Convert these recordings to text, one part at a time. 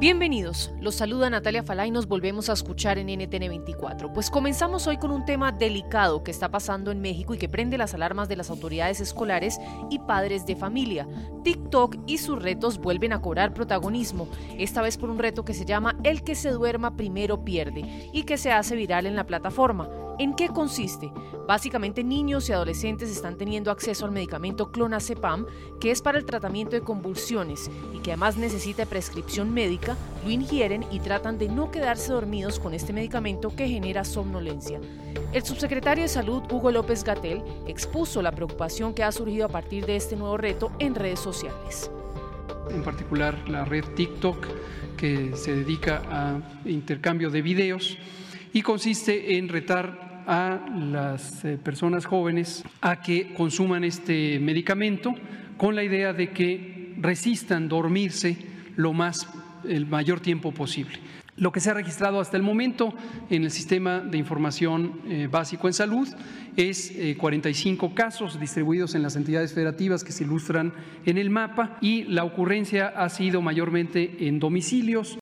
Bienvenidos, los saluda Natalia Falá y nos volvemos a escuchar en NTN 24. Pues comenzamos hoy con un tema delicado que está pasando en México y que prende las alarmas de las autoridades escolares y padres de familia. TikTok y sus retos vuelven a cobrar protagonismo, esta vez por un reto que se llama El que se duerma primero pierde y que se hace viral en la plataforma. ¿En qué consiste? Básicamente niños y adolescentes están teniendo acceso al medicamento clonazepam, que es para el tratamiento de convulsiones y que además necesita prescripción médica, lo ingieren y tratan de no quedarse dormidos con este medicamento que genera somnolencia. El subsecretario de Salud, Hugo López Gatel, expuso la preocupación que ha surgido a partir de este nuevo reto en redes sociales. En particular la red TikTok, que se dedica a intercambio de videos y consiste en retar a las eh, personas jóvenes a que consuman este medicamento con la idea de que resistan dormirse lo más el mayor tiempo posible. Lo que se ha registrado hasta el momento en el sistema de información eh, básico en salud es 45 eh, casos distribuidos en las entidades federativas que se ilustran en el mapa y la ocurrencia ha sido mayormente en domicilios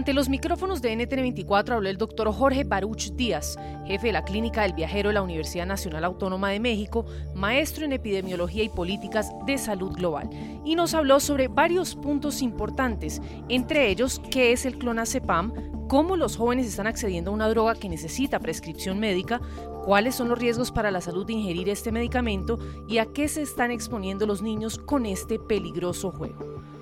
Ante los micrófonos de NTN24 habló el doctor Jorge Baruch Díaz, jefe de la Clínica del Viajero de la Universidad Nacional Autónoma de México, maestro en epidemiología y políticas de salud global, y nos habló sobre varios puntos importantes, entre ellos qué es el clonazepam, cómo los jóvenes están accediendo a una droga que necesita prescripción médica, cuáles son los riesgos para la salud de ingerir este medicamento y a qué se están exponiendo los niños con este peligroso juego.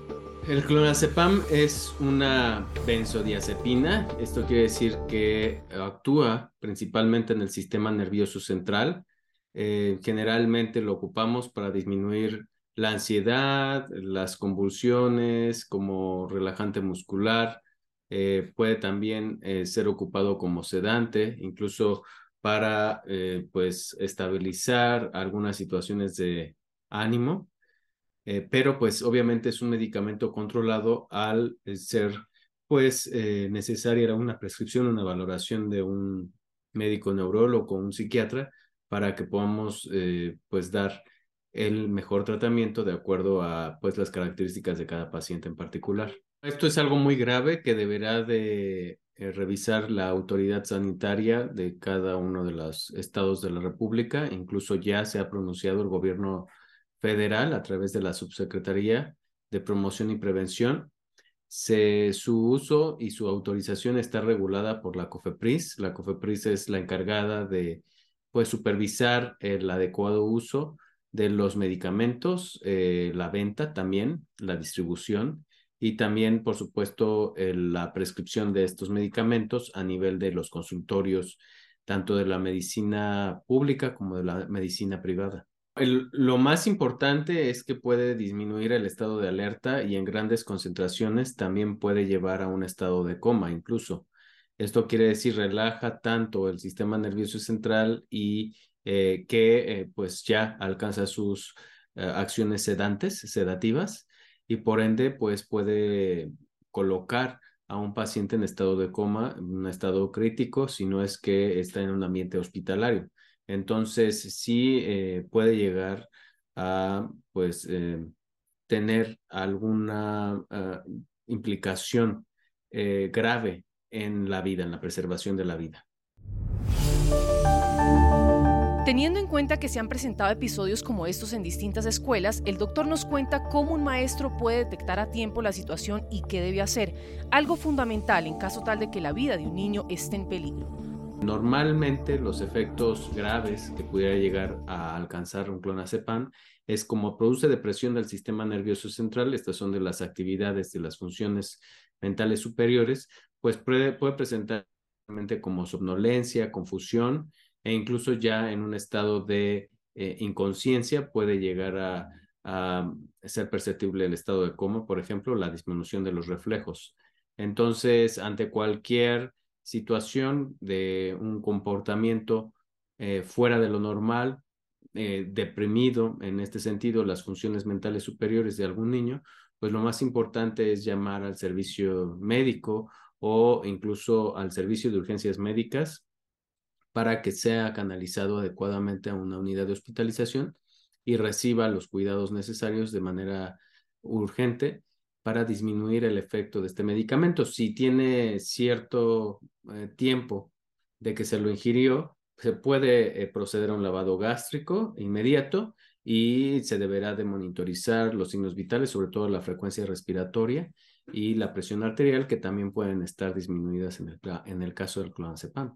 El clonazepam es una benzodiazepina. Esto quiere decir que actúa principalmente en el sistema nervioso central. Eh, generalmente lo ocupamos para disminuir la ansiedad, las convulsiones, como relajante muscular. Eh, puede también eh, ser ocupado como sedante, incluso para pues estabilizar algunas situaciones de ánimo. Eh, pero pues obviamente es un medicamento controlado al eh, ser pues eh, necesaria una prescripción, una valoración de un médico neurólogo o un psiquiatra para que podamos pues dar el mejor tratamiento de acuerdo a pues las características de cada paciente en particular. Esto es algo muy grave que deberá de revisar la autoridad sanitaria de cada uno de los estados de la República. Incluso ya se ha pronunciado el gobierno federal a través de la Subsecretaría de Promoción y Prevención. Su uso y su autorización está regulada por la COFEPRIS. La COFEPRIS es la encargada de pues, supervisar el adecuado uso de los medicamentos, eh, la venta también, la distribución y también, por supuesto, la prescripción de estos medicamentos a nivel de los consultorios, tanto de la medicina pública como de la medicina privada lo más importante es que puede disminuir el estado de alerta y en grandes concentraciones también puede llevar a un estado de coma incluso. Esto quiere decir relaja tanto el sistema nervioso central y eh, que eh, pues ya alcanza sus eh, acciones sedantes, sedativas y por ende pues puede colocar a un paciente en estado de coma, en un estado crítico, si no es que está en un ambiente hospitalario. Entonces, sí eh, puede llegar a, pues, eh, tener alguna ah, implicación eh, grave en la vida, en la preservación de la vida. Teniendo en cuenta que se han presentado episodios como estos en distintas escuelas, el doctor nos cuenta cómo un maestro puede detectar a tiempo la situación y qué debe hacer, algo fundamental en caso tal de que la vida de un niño esté en peligro. Normalmente los efectos graves que pudiera llegar a alcanzar un clonazepam es como produce depresión del sistema nervioso central, estas son de las actividades de las funciones mentales superiores, pues puede, puede presentar como somnolencia, confusión e incluso ya en un estado de eh, inconsciencia puede llegar a, a ser perceptible el estado de coma, por ejemplo, la disminución de los reflejos. Entonces, ante cualquier situación de un comportamiento eh, fuera de lo normal, eh, deprimido en este sentido, las funciones mentales superiores de algún niño, pues lo más importante es llamar al servicio médico o incluso al servicio de urgencias médicas para que sea canalizado adecuadamente a una unidad de hospitalización y reciba los cuidados necesarios de manera urgente para disminuir el efecto de este medicamento. Si tiene cierto eh, tiempo de que se lo ingirió, se puede eh, proceder a un lavado gástrico inmediato y se deberá de monitorizar los signos vitales, sobre todo la frecuencia respiratoria y la presión arterial, que también pueden estar disminuidas en el, en el caso del clonazepam.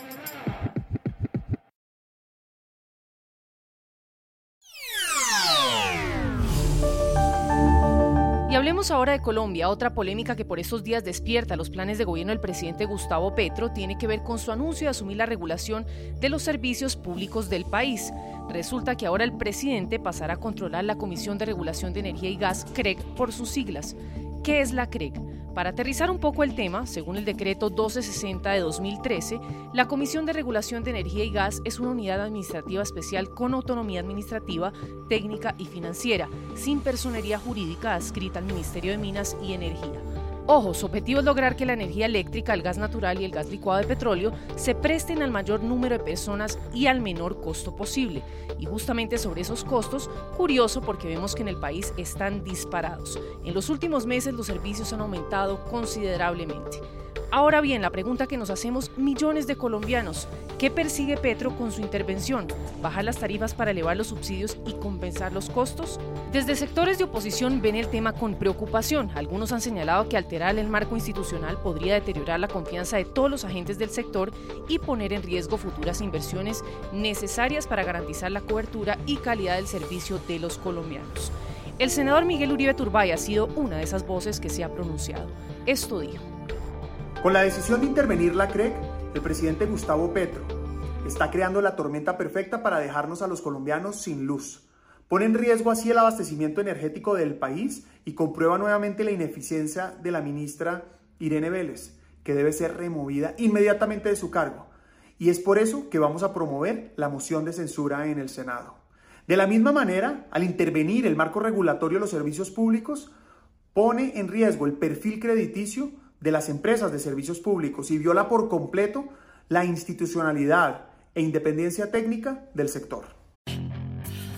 Hablemos ahora de Colombia. Otra polémica que por estos días despierta los planes de gobierno del presidente Gustavo Petro tiene que ver con su anuncio de asumir la regulación de los servicios públicos del país. Resulta que ahora el presidente pasará a controlar la Comisión de Regulación de Energía y Gas, CREG, por sus siglas. ¿Qué es la CREG? Para aterrizar un poco el tema, según el decreto 1260 de 2013, la Comisión de Regulación de Energía y Gas es una unidad administrativa especial con autonomía administrativa, técnica y financiera, sin personería jurídica adscrita al Ministerio de Minas y Energía. Ojo, su objetivo es lograr que la energía eléctrica, el gas natural y el gas licuado de petróleo se presten al mayor número de personas y al menor costo posible. Y justamente sobre esos costos, curioso porque vemos que en el país están disparados. En los últimos meses los servicios han aumentado considerablemente. Ahora bien, la pregunta que nos hacemos millones de colombianos, ¿qué persigue Petro con su intervención? ¿Bajar las tarifas para elevar los subsidios y compensar los costos? Desde sectores de oposición ven el tema con preocupación. Algunos han señalado que alterar el marco institucional podría deteriorar la confianza de todos los agentes del sector y poner en riesgo futuras inversiones necesarias para garantizar la cobertura y calidad del servicio de los colombianos. El senador Miguel Uribe Turbay ha sido una de esas voces que se ha pronunciado. Esto dijo. Con la decisión de intervenir la CREC, el presidente Gustavo Petro está creando la tormenta perfecta para dejarnos a los colombianos sin luz. Pone en riesgo así el abastecimiento energético del país y comprueba nuevamente la ineficiencia de la ministra Irene Vélez, que debe ser removida inmediatamente de su cargo. Y es por eso que vamos a promover la moción de censura en el Senado. De la misma manera, al intervenir el marco regulatorio de los servicios públicos, pone en riesgo el perfil crediticio de las empresas de servicios públicos y viola por completo la institucionalidad e independencia técnica del sector.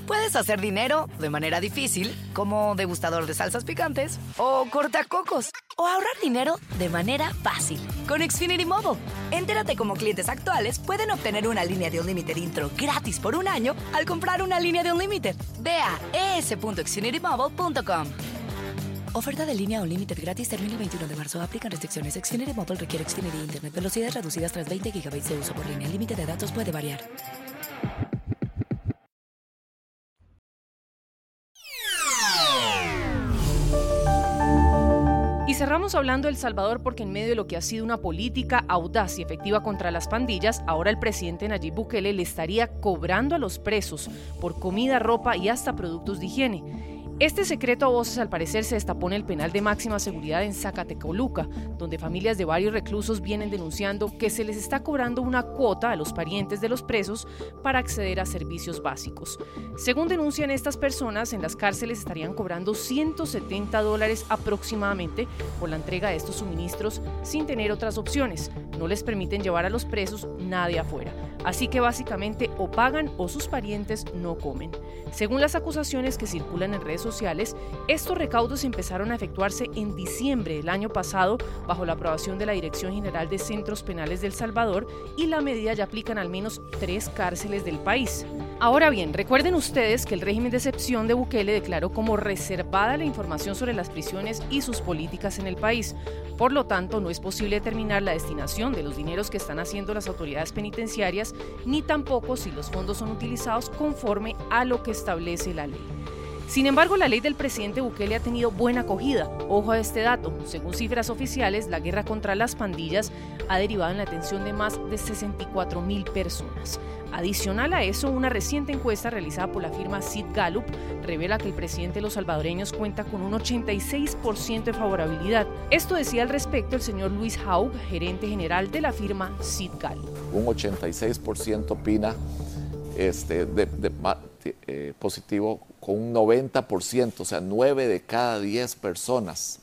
Puedes hacer dinero de manera difícil, como degustador de salsas picantes, o cortacocos, o ahorrar dinero de manera fácil con Xfinity Mobile. Entérate cómo clientes actuales pueden obtener una línea de Unlimited intro gratis por un año al comprar una línea de Unlimited. Ve a es.xfinitymobile.com. Oferta de línea Unlimited gratis termina el 21 de marzo. Aplican restricciones. Xfinity Mobile requiere Xfinity Internet. Velocidades reducidas tras 20 GB de uso por línea. El límite de datos puede variar. Y cerramos hablando El Salvador porque en medio de lo que ha sido una política audaz y efectiva contra las pandillas, ahora el presidente Nayib Bukele le estaría cobrando a los presos por comida, ropa y hasta productos de higiene. Este secreto a voces al parecer se destapó en el penal de máxima seguridad en Zacatecoluca, donde familias de varios reclusos vienen denunciando que se les está cobrando una cuota a los parientes de los presos para acceder a servicios básicos. Según denuncian estas personas, en las cárceles estarían cobrando 170 dólares aproximadamente por la entrega de estos suministros sin tener otras opciones. No les permiten llevar a los presos nadie afuera. Así que básicamente o pagan o sus parientes no comen. Según las acusaciones que circulan en redes sociales, estos recaudos empezaron a efectuarse en diciembre del año pasado bajo la aprobación de la Dirección General de Centros Penales del Salvador y la medida ya aplican al menos tres cárceles del país. Ahora bien, recuerden ustedes que el régimen de excepción de Bukele declaró como reservada la información sobre las prisiones y sus políticas en el país. Por lo tanto, no es posible determinar la destinación de los dineros que están haciendo las autoridades penitenciarias, ni tampoco si los fondos son utilizados conforme a lo que establece la ley. Sin embargo, la ley del presidente Bukele ha tenido buena acogida. Ojo a este dato. Según cifras oficiales, la guerra contra las pandillas ha derivado en la atención de más de 64 mil personas. Adicional a eso, una reciente encuesta realizada por la firma Sid Gallup revela que el presidente de los salvadoreños cuenta con un 86% de favorabilidad. Esto decía al respecto el señor Luis Haug, gerente general de la firma Sid Gallup. Un 86% opina este, de, eh, positivo con un 90%, o sea, 9 de cada 10 personas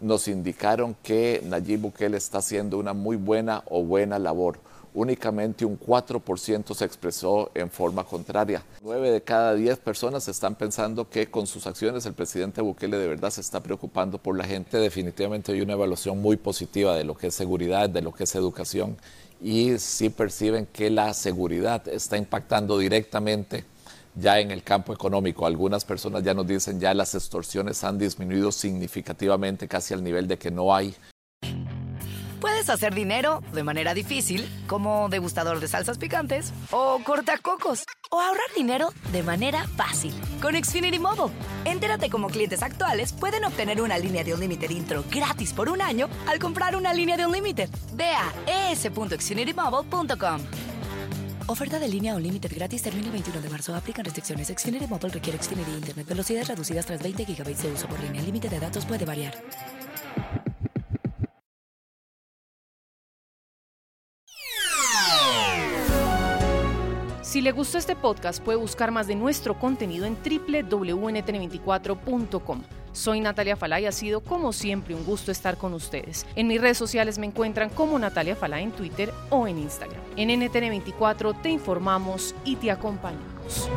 nos indicaron que Nayib Bukele está haciendo una muy buena o buena labor. Únicamente un 4% se expresó en forma contraria. 9 de cada 10 personas están pensando que con sus acciones el presidente Bukele de verdad se está preocupando por la gente. Definitivamente hay una evaluación muy positiva de lo que es seguridad, de lo que es educación y sí perciben que la seguridad está impactando directamente ya en el campo económico. Algunas personas ya nos dicen ya las extorsiones han disminuido significativamente casi al nivel de que no hay. Puedes hacer dinero de manera difícil, como degustador de salsas picantes, o cortacocos, o ahorrar dinero de manera fácil con Xfinity Mobile. Entérate cómo clientes actuales pueden obtener una línea de un límite intro gratis por un año al comprar una línea de un límite. Ve a es.xfinitymobile.com. Oferta de línea o límite gratis termina el 21 de marzo. Aplican restricciones. Xfinity Mobile requiere Xfinity Internet. Velocidades reducidas tras 20 GB de uso por línea. El límite de datos puede variar. Si le gustó este podcast, puede buscar más de nuestro contenido en www.ntn24.com. Soy Natalia Falay y ha sido como siempre un gusto estar con ustedes. En mis redes sociales me encuentran como Natalia Falay en Twitter o en Instagram. En NTN24 te informamos y te acompañamos.